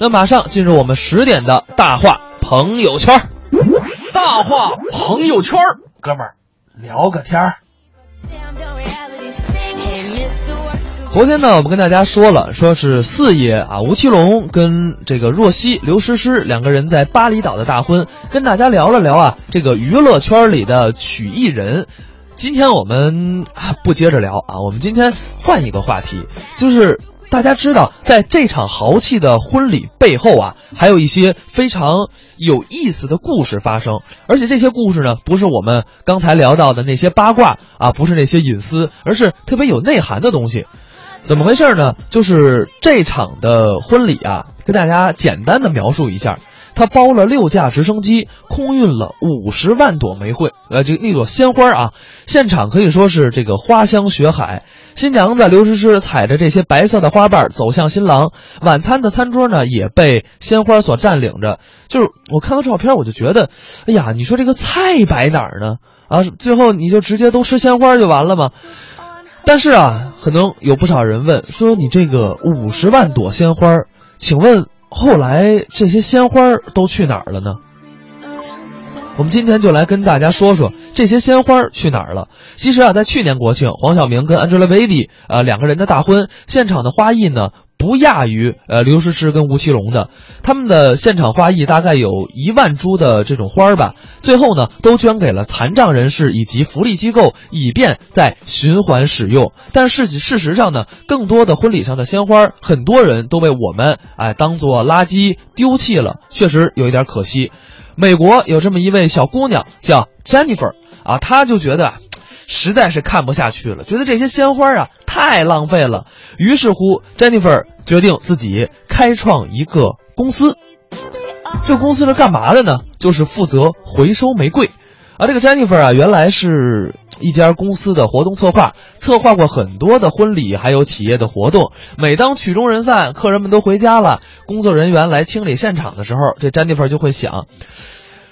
那马上进入我们十点的大话朋友圈儿。大话朋友圈儿，哥们儿聊个天儿。昨天呢，我们跟大家说了，说是四爷啊，吴奇隆跟这个若曦、刘诗诗两个人在巴厘岛的大婚，跟大家聊了聊啊，这个娱乐圈里的曲艺人。今天我们啊不接着聊啊，我们今天换一个话题，就是大家知道，在这场豪气的婚礼背后啊，还有一些非常有意思的故事发生，而且这些故事呢，不是我们刚才聊到的那些八卦啊，不是那些隐私，而是特别有内涵的东西。怎么回事呢？就是这场的婚礼啊，跟大家简单的描述一下。他包了六架直升机，空运了五十万朵玫瑰，呃，这那朵鲜花啊，现场可以说是这个花香雪海。新娘子刘诗诗踩着这些白色的花瓣走向新郎，晚餐的餐桌呢也被鲜花所占领着。就是我看到照片，我就觉得，哎呀，你说这个菜摆哪儿呢？啊，最后你就直接都吃鲜花就完了吗？但是啊，可能有不少人问说，你这个五十万朵鲜花，请问？后来这些鲜花都去哪儿了呢？我们今天就来跟大家说说这些鲜花去哪儿了。其实啊，在去年国庆，黄晓明跟 Angelababy 呃两个人的大婚，现场的花艺呢不亚于呃刘诗诗跟吴奇隆的。他们的现场花艺大概有一万株的这种花吧，最后呢都捐给了残障人士以及福利机构，以便再循环使用。但是事事实上呢，更多的婚礼上的鲜花，很多人都被我们哎当做垃圾丢弃了，确实有一点可惜。美国有这么一位小姑娘叫 Jennifer 啊，她就觉得实在是看不下去了，觉得这些鲜花啊太浪费了。于是乎，Jennifer 决定自己开创一个公司。这公司是干嘛的呢？就是负责回收玫瑰。而这个 Jennifer 啊，原来是一家公司的活动策划，策划过很多的婚礼，还有企业的活动。每当曲终人散，客人们都回家了，工作人员来清理现场的时候，这 Jennifer 就会想：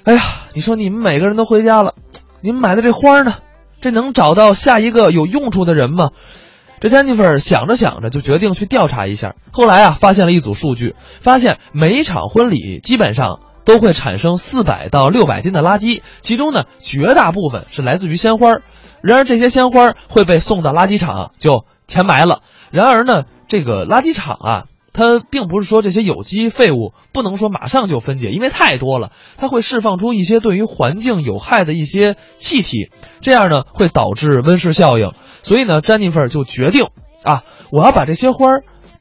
哎呀，你说你们每个人都回家了，你们买的这花呢？这能找到下一个有用处的人吗？这 Jennifer 想着想着，就决定去调查一下。后来啊，发现了一组数据，发现每一场婚礼基本上。都会产生四百到六百斤的垃圾，其中呢，绝大部分是来自于鲜花。然而，这些鲜花会被送到垃圾场就填埋了。然而呢，这个垃圾场啊，它并不是说这些有机废物不能说马上就分解，因为太多了，它会释放出一些对于环境有害的一些气体，这样呢会导致温室效应。所以呢，詹妮弗就决定啊，我要把这些花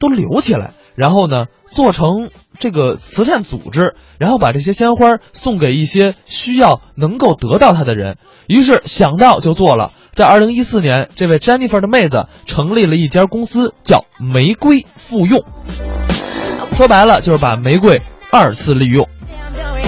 都留起来。然后呢，做成这个慈善组织，然后把这些鲜花送给一些需要能够得到它的人。于是想到就做了。在二零一四年，这位 Jennifer 的妹子成立了一家公司，叫玫瑰复用。说白了就是把玫瑰二次利用。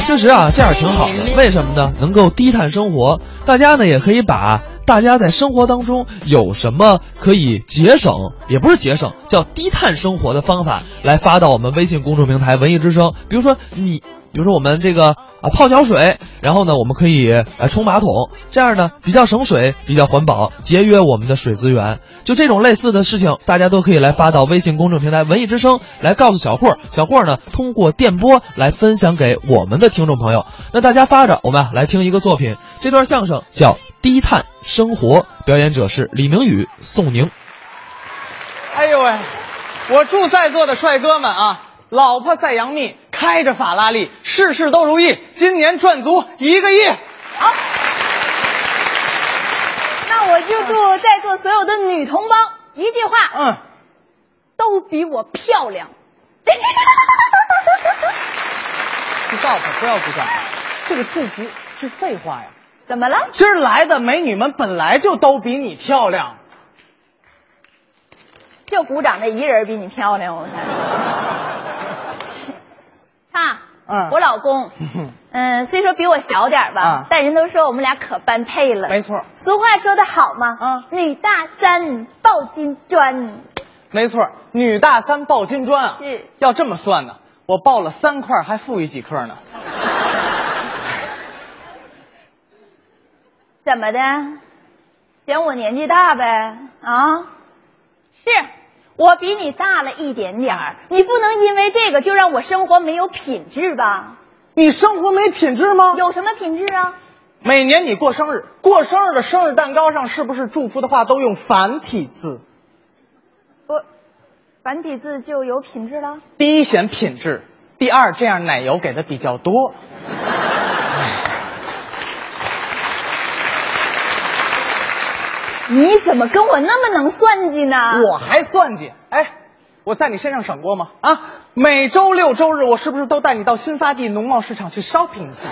确实啊，这样挺好的。为什么呢？能够低碳生活，大家呢也可以把大家在生活当中有什么可以节省，也不是节省，叫低碳生活的方法来发到我们微信公众平台“文艺之声”。比如说你。比如说我们这个啊泡脚水，然后呢我们可以呃冲马桶，这样呢比较省水，比较环保，节约我们的水资源。就这种类似的事情，大家都可以来发到微信公众平台“文艺之声”来告诉小霍，小霍呢通过电波来分享给我们的听众朋友。那大家发着，我们来听一个作品，这段相声叫《低碳生活》，表演者是李明宇、宋宁。哎呦喂，我祝在座的帅哥们啊，老婆在杨幂。开着法拉利，事事都如意，今年赚足一个亿。好，那我就祝在座所有的女同胞一句话，嗯，都比我漂亮。知道吧？不要鼓掌，这个祝福是废话呀。怎么了？今儿来的美女们本来就都比你漂亮，就鼓掌那一人比你漂亮，我看。爸，嗯，我老公，嗯，虽说比我小点吧，但人都说我们俩可般配了。没错，俗话说的好嘛，嗯，女大三抱金砖。没错，女大三抱金砖啊。是，要这么算呢，我抱了三块，还富裕几克呢？怎么的？嫌我年纪大呗？啊？是。我比你大了一点点儿，你不能因为这个就让我生活没有品质吧？你生活没品质吗？有什么品质啊？每年你过生日，过生日的生日蛋糕上是不是祝福的话都用繁体字？不，繁体字就有品质了。第一显品质，第二这样奶油给的比较多。你怎么跟我那么能算计呢？我还算计？哎，我在你身上省过吗？啊，每周六周日我是不是都带你到新发地农贸市场去 shopping 一下，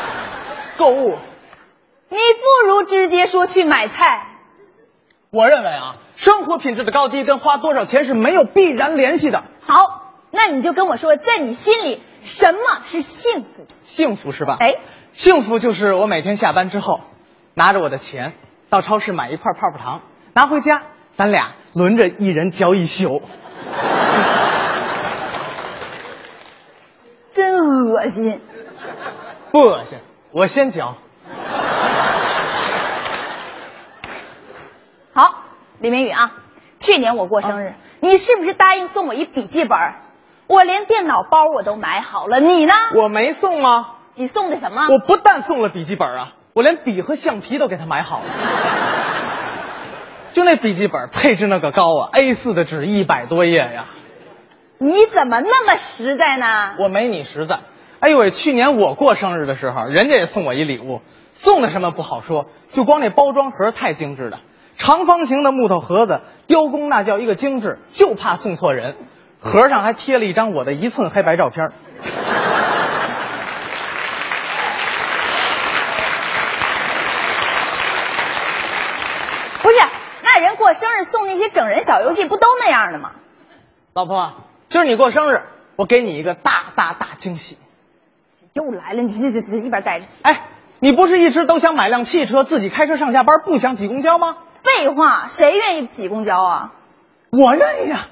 购物？你不如直接说去买菜。我认为啊，生活品质的高低跟花多少钱是没有必然联系的。好，那你就跟我说，在你心里什么是幸福？幸福是吧？哎，幸福就是我每天下班之后，拿着我的钱。到超市买一块泡泡糖，拿回家，咱俩轮着一人嚼一宿，真恶心。不恶心，我先嚼。好，李明宇啊，去年我过生日，你是不是答应送我一笔记本？我连电脑包我都买好了，你呢？我没送啊。你送的什么？我不但送了笔记本啊。我连笔和橡皮都给他买好了，就那笔记本配置那个高啊，A 四的纸一百多页呀。你怎么那么实在呢？我没你实在。哎呦喂，去年我过生日的时候，人家也送我一礼物，送的什么不好说，就光那包装盒太精致了，长方形的木头盒子，雕工那叫一个精致，就怕送错人。盒上还贴了一张我的一寸黑白照片。人过生日送那些整人小游戏，不都那样的吗？老婆，今儿你过生日，我给你一个大大大惊喜。又来了，你这这这一边待着去。哎，你不是一直都想买辆汽车，自己开车上下班，不想挤公交吗？废话，谁愿意挤公交啊？我愿意呀。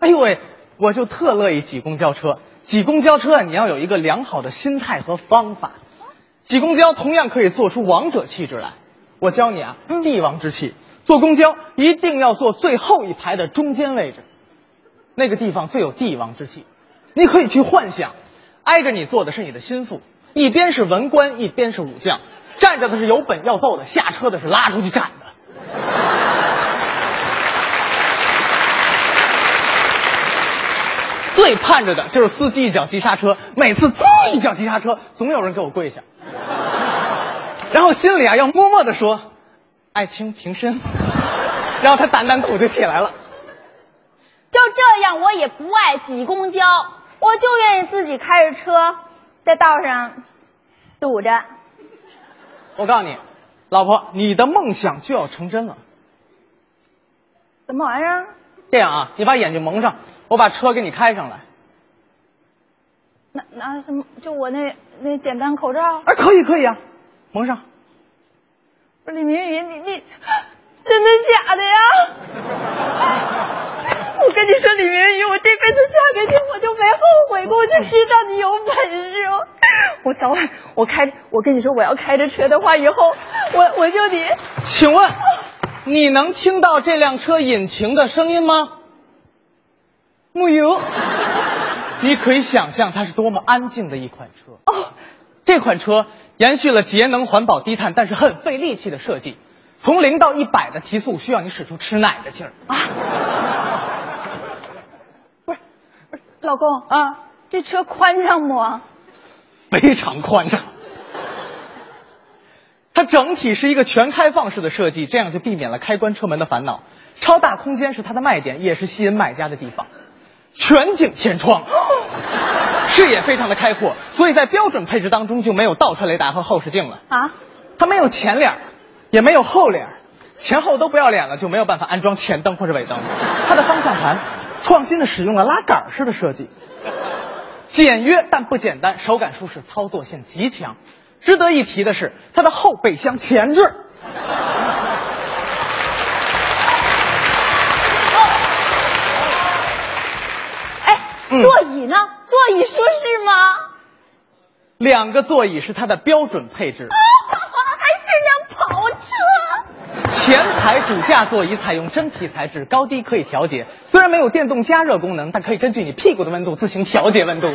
哎呦喂，我就特乐意挤公交车。挤公交车，你要有一个良好的心态和方法。挤公交同样可以做出王者气质来。我教你啊，帝王之气。坐公交一定要坐最后一排的中间位置，那个地方最有帝王之气。你可以去幻想，挨着你坐的是你的心腹，一边是文官，一边是武将，站着的是有本要奏的，下车的是拉出去斩的。最盼着的就是司机一脚急刹车，每次滋一脚急刹车，总有人给我跪下，然后心里啊要默默的说。爱卿平身，然后他胆胆苦就起来了。就这样，我也不爱挤公交，我就愿意自己开着车在道上堵着。我告诉你，老婆，你的梦想就要成真了。什么玩意儿？这样啊，你把眼睛蒙上，我把车给你开上来。拿拿什么？就我那那简单口罩？哎，可以可以啊，蒙上。不是李明宇，你你真的假的呀？我跟你说，李明宇，我这辈子嫁给你，我就没后悔过，我就知道你有本事。我早晚我开，我跟你说，我要开着车的话，以后我我就得。请问，你能听到这辆车引擎的声音吗？木有。你可以想象它是多么安静的一款车。哦，这款车。延续了节能环保低碳，但是很费力气的设计。从零到一百的提速需要你使出吃奶的劲儿啊！不是，不是，老公啊，这车宽敞不？非常宽敞。它整体是一个全开放式的设计，这样就避免了开关车门的烦恼。超大空间是它的卖点，也是吸引买家的地方。全景天窗。视野非常的开阔，所以在标准配置当中就没有倒车雷达和后视镜了啊。它没有前脸，也没有后脸，前后都不要脸了，就没有办法安装前灯或者尾灯。它的方向盘创新的使用了拉杆式的设计，简约但不简单，手感舒适，操作性极强。值得一提的是，它的后备箱前置。哎座椅呢？座椅舒适吗？两个座椅是它的标准配置，还是辆跑车。前排主驾座椅采用真皮材质，高低可以调节。虽然没有电动加热功能，但可以根据你屁股的温度自行调节温度。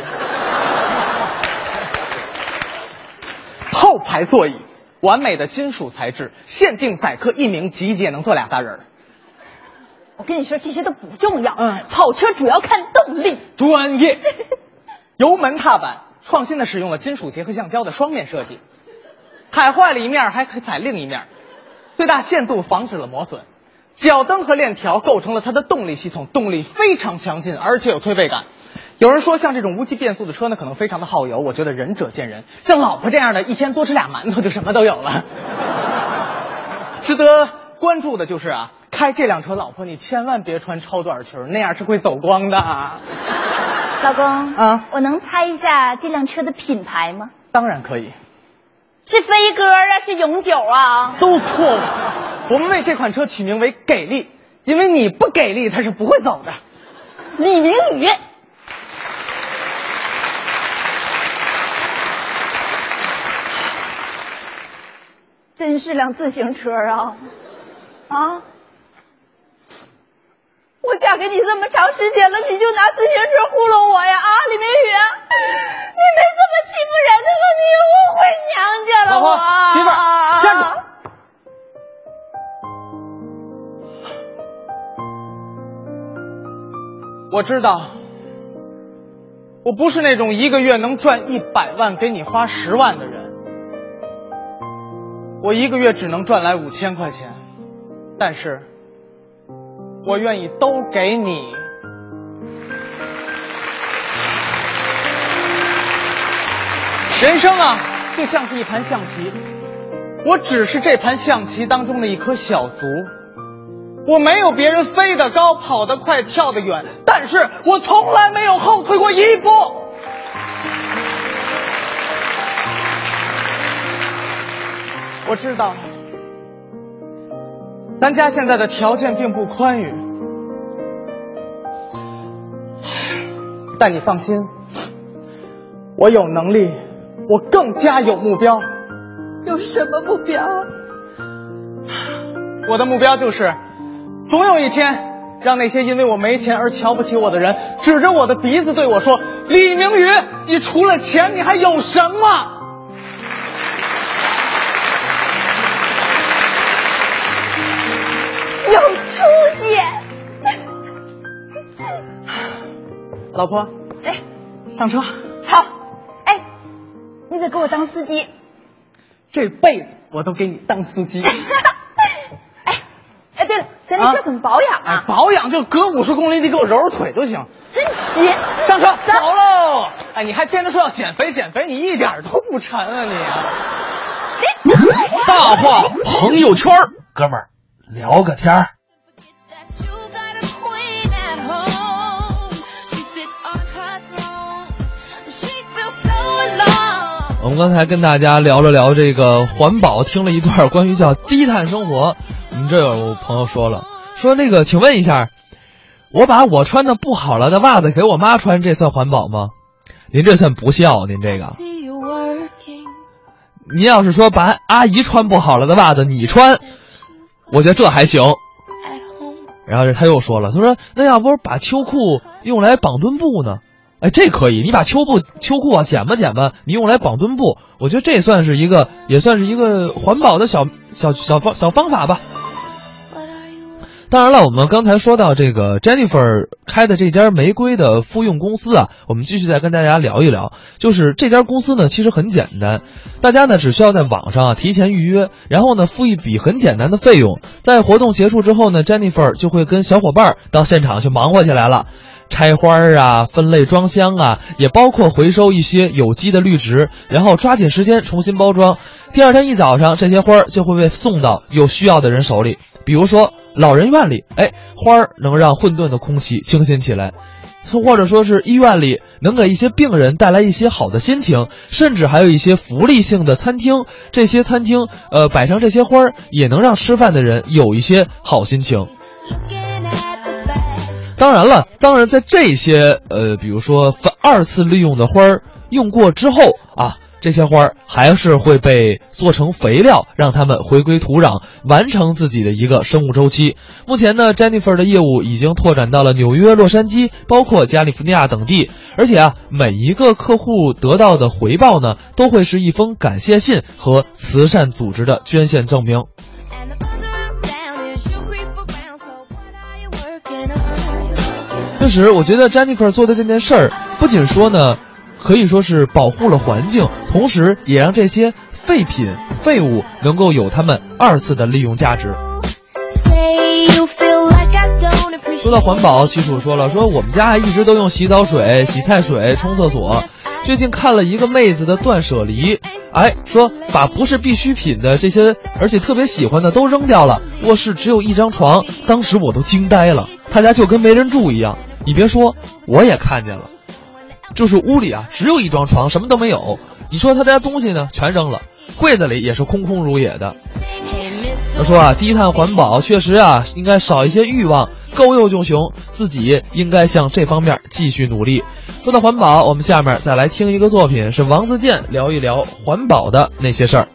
后排座椅，完美的金属材质，限定载客一名，集结能坐俩大人儿。我跟你说，这些都不重要。嗯跑车主要看动力。专业。油门踏板创新的使用了金属结合橡胶的双面设计，踩坏了一面还可以踩另一面，最大限度防止了磨损。脚蹬和链条构成了它的动力系统，动力非常强劲，而且有推背感。有人说，像这种无级变速的车呢，可能非常的耗油。我觉得仁者见仁，像老婆这样的，一天多吃俩馒头就什么都有了。值得关注的就是啊，开这辆车，老婆你千万别穿超短裙，那样是会走光的。老公啊我能猜一下这辆车的品牌吗？当然可以，是飞鸽啊，是永久啊？都错了。我们为这款车取名为“给力”，因为你不给力，它是不会走的。李明宇。真是辆自行车啊！啊！我嫁给你这么长时间了，你就拿自行车糊弄我呀！啊，李明宇，你没这么欺负人的吗？你误会娘家了，老婆媳妇站住我知道，我不是那种一个月能赚一百万给你花十万的人，我一个月只能赚来五千块钱，但是我愿意都给你。人生啊，就像是一盘象棋，我只是这盘象棋当中的一颗小卒。我没有别人飞得高、跑得快、跳得远，但是我从来没有后退过一步。我知道，咱家现在的条件并不宽裕，但你放心，我有能力，我更加有目标。有什么目标？我的目标就是，总有一天，让那些因为我没钱而瞧不起我的人，指着我的鼻子对我说：“李明宇，你除了钱，你还有什么？”老婆，哎，上车。好，哎，你得给我当司机。这辈子我都给你当司机。哎，哎，对了，咱这车怎么保养哎啊？，保养就隔五十公里，你给我揉揉腿就行。真皮。上车，走走喽！哎，你还天天说要减肥减肥，你一点都不沉啊你啊！大话朋友圈哥们儿聊个天儿。我们刚才跟大家聊了聊这个环保，听了一段关于叫低碳生活。我们这有朋友说了，说那个，请问一下，我把我穿的不好了的袜子给我妈穿，这算环保吗？您这算不孝，您这个。您要是说把阿姨穿不好了的袜子你穿，我觉得这还行。然后他又说了，他说那要不把秋裤用来绑墩布呢？哎，这可以，你把秋布秋裤啊剪吧剪吧，你用来绑墩布，我觉得这算是一个，也算是一个环保的小小小方小方法吧。当然了，我们刚才说到这个 Jennifer 开的这家玫瑰的复用公司啊，我们继续再跟大家聊一聊。就是这家公司呢，其实很简单，大家呢只需要在网上啊提前预约，然后呢付一笔很简单的费用，在活动结束之后呢，Jennifer 就会跟小伙伴到现场去忙活起来了。拆花儿啊，分类装箱啊，也包括回收一些有机的绿植，然后抓紧时间重新包装。第二天一早上，这些花儿就会被送到有需要的人手里。比如说老人院里，哎，花儿能让混沌的空气清新起来；或者说是医院里，能给一些病人带来一些好的心情，甚至还有一些福利性的餐厅，这些餐厅呃摆上这些花儿，也能让吃饭的人有一些好心情。当然了，当然在这些呃，比如说反二次利用的花儿用过之后啊，这些花儿还是会被做成肥料，让它们回归土壤，完成自己的一个生物周期。目前呢，Jennifer 的业务已经拓展到了纽约、洛杉矶，包括加利福尼亚等地。而且啊，每一个客户得到的回报呢，都会是一封感谢信和慈善组织的捐献证明。其实，我觉得 Jennifer 做的这件事儿，不仅说呢，可以说是保护了环境，同时也让这些废品、废物能够有他们二次的利用价值。说到环保，其实我说了，说我们家一直都用洗澡水、洗菜水冲厕所。最近看了一个妹子的断舍离，哎，说把不是必需品的这些，而且特别喜欢的都扔掉了。卧室只有一张床，当时我都惊呆了，他家就跟没人住一样。你别说，我也看见了，就是屋里啊只有一张床，什么都没有。你说他家东西呢，全扔了，柜子里也是空空如也的。他说啊，低碳环保确实啊，应该少一些欲望，够用就行，自己应该向这方面继续努力。说到环保，我们下面再来听一个作品，是王自健聊一聊环保的那些事儿。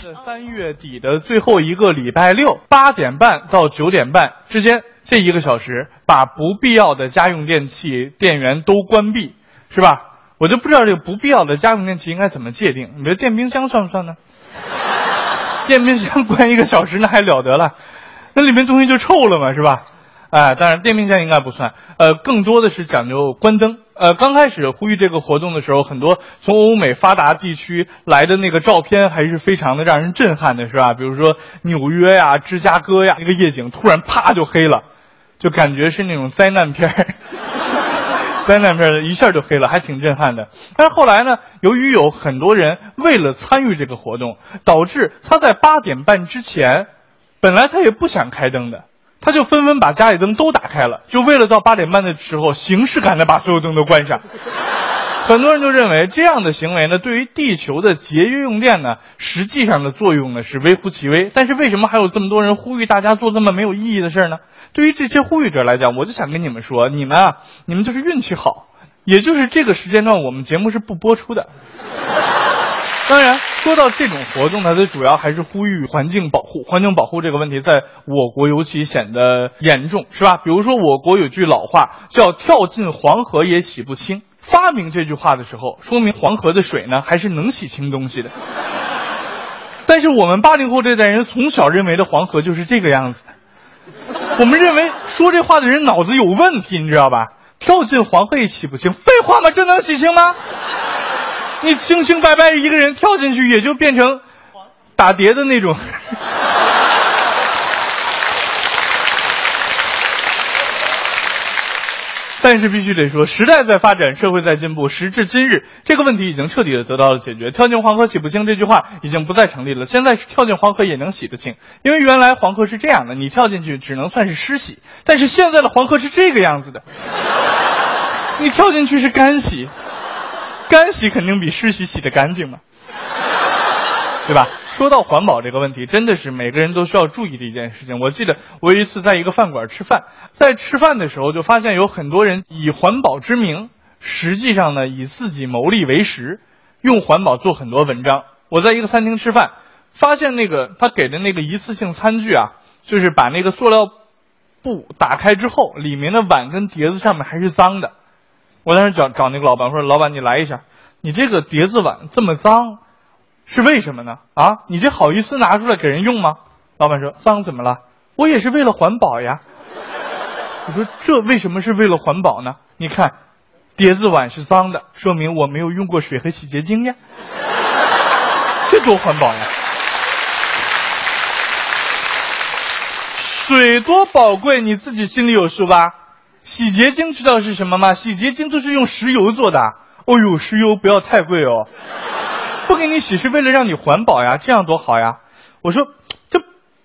是三月底的最后一个礼拜六，八点半到九点半之间这一个小时，把不必要的家用电器电源都关闭，是吧？我就不知道这个不必要的家用电器应该怎么界定？你觉得电冰箱算不算呢？电冰箱关一个小时那还了得了，那里面东西就臭了嘛，是吧？哎，当然电冰箱应该不算，呃，更多的是讲究关灯。呃，刚开始呼吁这个活动的时候，很多从欧美发达地区来的那个照片还是非常的让人震撼的，是吧？比如说纽约呀、芝加哥呀，那个夜景突然啪就黑了，就感觉是那种灾难片儿。灾难片一下就黑了，还挺震撼的。但是后来呢，由于有很多人为了参与这个活动，导致他在八点半之前，本来他也不想开灯的，他就纷纷把家里灯都打开了，就为了到八点半的时候形式感的把所有灯都关上。很多人就认为这样的行为呢，对于地球的节约用电呢，实际上的作用呢是微乎其微。但是为什么还有这么多人呼吁大家做这么没有意义的事儿呢？对于这些呼吁者来讲，我就想跟你们说，你们啊，你们就是运气好，也就是这个时间段我们节目是不播出的。说到这种活动呢，它主要还是呼吁环境保护。环境保护这个问题在我国尤其显得严重，是吧？比如说，我国有句老话叫“跳进黄河也洗不清”。发明这句话的时候，说明黄河的水呢还是能洗清东西的。但是我们八零后这代人从小认为的黄河就是这个样子的，我们认为说这话的人脑子有问题，你知道吧？跳进黄河也洗不清，废话吗？这能洗清吗？你清清白白一个人跳进去，也就变成打碟的那种。但是必须得说，时代在发展，社会在进步。时至今日，这个问题已经彻底的得到了解决。跳进黄河洗不清这句话已经不再成立了。现在跳进黄河也能洗得清，因为原来黄河是这样的，你跳进去只能算是湿洗，但是现在的黄河是这个样子的，你跳进去是干洗，干洗肯定比湿洗洗得干净嘛，对吧？说到环保这个问题，真的是每个人都需要注意的一件事情。我记得我有一次在一个饭馆吃饭，在吃饭的时候就发现有很多人以环保之名，实际上呢以自己牟利为实，用环保做很多文章。我在一个餐厅吃饭，发现那个他给的那个一次性餐具啊，就是把那个塑料布打开之后，里面的碗跟碟子上面还是脏的。我当时找找那个老板我说：“老板，你来一下，你这个碟子碗这么脏。”是为什么呢？啊，你这好意思拿出来给人用吗？老板说脏怎么了？我也是为了环保呀。我说这为什么是为了环保呢？你看，碟子碗是脏的，说明我没有用过水和洗洁精呀。这多环保呀！水多宝贵，你自己心里有数吧？洗洁精知道是什么吗？洗洁精都是用石油做的。哦呦，石油不要太贵哦。不给你洗是为了让你环保呀，这样多好呀！我说，这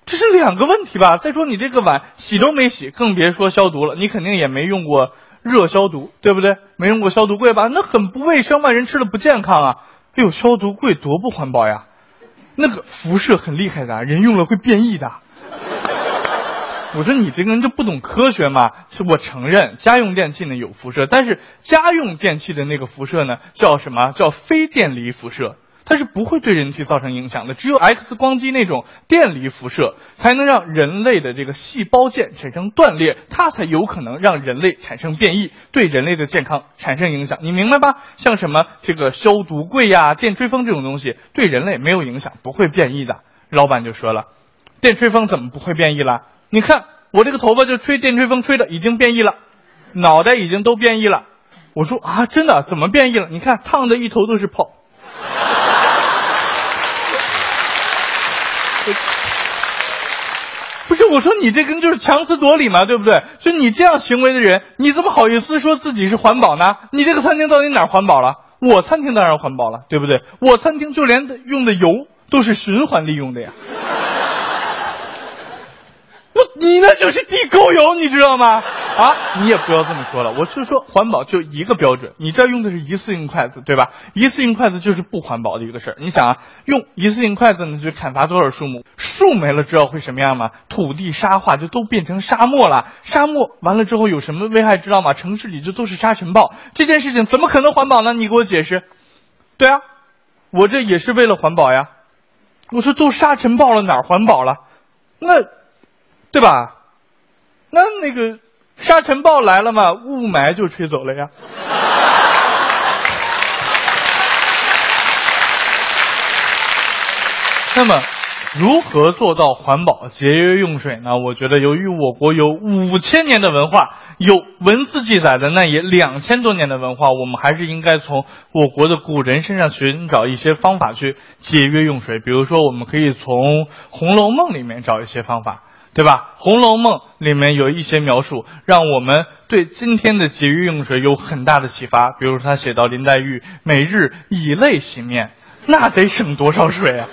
这是两个问题吧？再说你这个碗洗都没洗，更别说消毒了。你肯定也没用过热消毒，对不对？没用过消毒柜吧？那很不卫生嘛，人吃了不健康啊！哎呦，消毒柜多不环保呀！那个辐射很厉害的，人用了会变异的。我说你这个人就不懂科学嘛？是我承认家用电器呢有辐射，但是家用电器的那个辐射呢叫什么？叫非电离辐射，它是不会对人体造成影响的。只有 X 光机那种电离辐射才能让人类的这个细胞键产生断裂，它才有可能让人类产生变异，对人类的健康产生影响。你明白吧？像什么这个消毒柜呀、电吹风这种东西，对人类没有影响，不会变异的。老板就说了，电吹风怎么不会变异了？你看我这个头发就吹电吹风吹的已经变异了，脑袋已经都变异了。我说啊，真的怎么变异了？你看烫的一头都是泡。不是我说你这跟就是强词夺理嘛，对不对？就你这样行为的人，你怎么好意思说自己是环保呢？你这个餐厅到底哪环保了？我餐厅当然环保了，对不对？我餐厅就连用的油都是循环利用的呀。你那就是地沟油，你知道吗？啊，你也不要这么说了，我就说环保就一个标准，你这用的是一次性筷子，对吧？一次性筷子就是不环保的一个事儿。你想啊，用一次性筷子呢，就砍伐多少树木？树没了，之后会什么样吗？土地沙化，就都变成沙漠了。沙漠完了之后有什么危害，知道吗？城市里就都是沙尘暴，这件事情怎么可能环保呢？你给我解释。对啊，我这也是为了环保呀。我说都沙尘暴了，哪环保了？那，对吧？那那个沙尘暴来了嘛，雾霾就吹走了呀。那么，如何做到环保节约用水呢？我觉得，由于我国有五千年的文化，有文字记载的那也两千多年的文化，我们还是应该从我国的古人身上寻找一些方法去节约用水。比如说，我们可以从《红楼梦》里面找一些方法。对吧？《红楼梦》里面有一些描述，让我们对今天的节约用水有很大的启发。比如，他写到林黛玉每日以泪洗面，那得省多少水啊？